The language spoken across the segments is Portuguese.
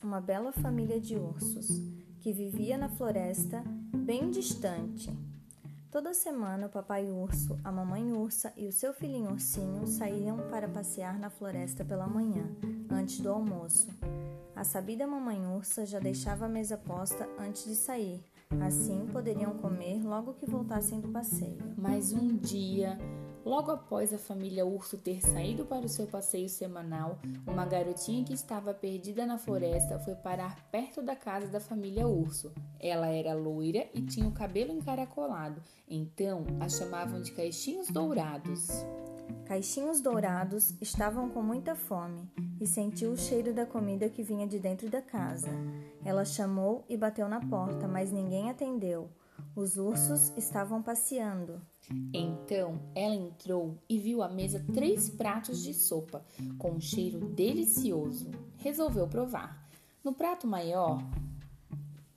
uma bela família de ursos que vivia na floresta bem distante. Toda semana o papai urso, a mamãe ursa e o seu filhinho ursinho saíam para passear na floresta pela manhã, antes do almoço. A sabida mamãe ursa já deixava a mesa posta antes de sair, assim poderiam comer logo que voltassem do passeio. Mas um dia Logo após a família urso ter saído para o seu passeio semanal, uma garotinha que estava perdida na floresta foi parar perto da casa da família urso. Ela era loira e tinha o cabelo encaracolado, então a chamavam de Caixinhos Dourados. Caixinhos Dourados estavam com muita fome e sentiu o cheiro da comida que vinha de dentro da casa. Ela chamou e bateu na porta, mas ninguém atendeu. Os ursos estavam passeando. Então ela entrou e viu à mesa três pratos de sopa com um cheiro delicioso. Resolveu provar. No prato maior,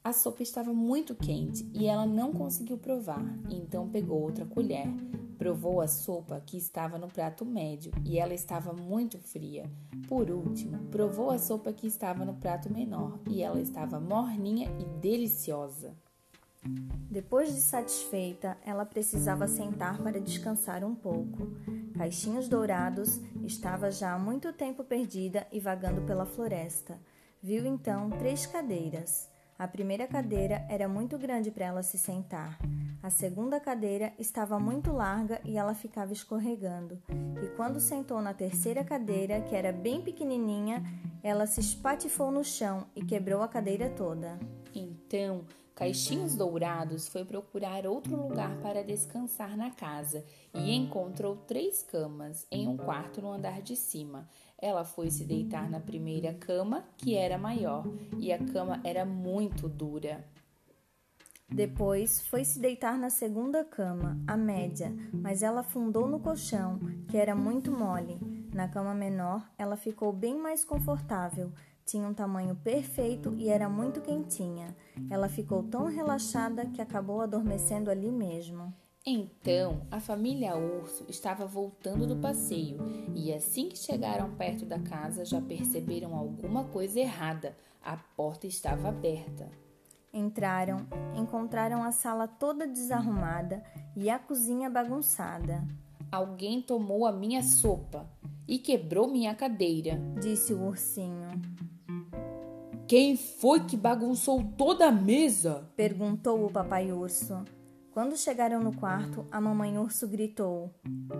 a sopa estava muito quente e ela não conseguiu provar. Então pegou outra colher, provou a sopa que estava no prato médio e ela estava muito fria. Por último, provou a sopa que estava no prato menor e ela estava morninha e deliciosa. Depois de satisfeita, ela precisava sentar para descansar um pouco. Caixinhos Dourados estava já há muito tempo perdida e vagando pela floresta. Viu então três cadeiras. A primeira cadeira era muito grande para ela se sentar. A segunda cadeira estava muito larga e ela ficava escorregando. E quando sentou na terceira cadeira, que era bem pequenininha, ela se espatifou no chão e quebrou a cadeira toda. Então, Caixinhos Dourados foi procurar outro lugar para descansar na casa e encontrou três camas em um quarto no andar de cima. Ela foi se deitar na primeira cama, que era maior, e a cama era muito dura. Depois foi se deitar na segunda cama, a média, mas ela afundou no colchão, que era muito mole. Na cama menor, ela ficou bem mais confortável tinha um tamanho perfeito e era muito quentinha. Ela ficou tão relaxada que acabou adormecendo ali mesmo. Então, a família urso estava voltando do passeio e assim que chegaram perto da casa já perceberam alguma coisa errada. A porta estava aberta. Entraram, encontraram a sala toda desarrumada e a cozinha bagunçada. Alguém tomou a minha sopa e quebrou minha cadeira, disse o ursinho. Quem foi que bagunçou toda a mesa? perguntou o papai urso. Quando chegaram no quarto, a mamãe urso gritou: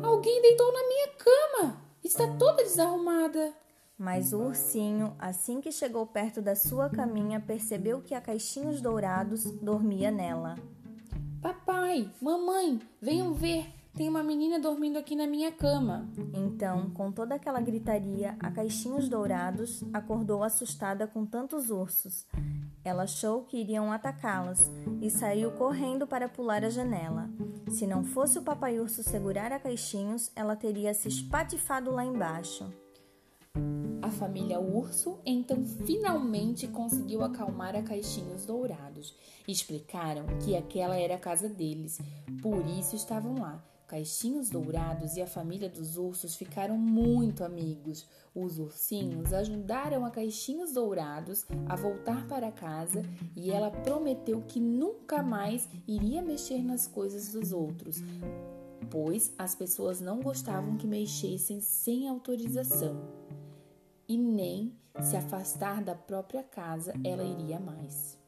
Alguém deitou na minha cama! Está toda desarrumada. Mas o ursinho, assim que chegou perto da sua caminha, percebeu que a caixinhos dourados dormia nela. Papai, mamãe, venham ver! Tem uma menina dormindo aqui na minha cama. Então, com toda aquela gritaria, a Caixinhos Dourados acordou assustada com tantos ursos. Ela achou que iriam atacá-las e saiu correndo para pular a janela. Se não fosse o papai urso segurar a Caixinhos, ela teria se espatifado lá embaixo. A família Urso então finalmente conseguiu acalmar a Caixinhos Dourados. Explicaram que aquela era a casa deles, por isso estavam lá Caixinhos Dourados e a família dos ursos ficaram muito amigos. Os ursinhos ajudaram a Caixinhos Dourados a voltar para casa e ela prometeu que nunca mais iria mexer nas coisas dos outros, pois as pessoas não gostavam que mexessem sem autorização. E nem se afastar da própria casa ela iria mais.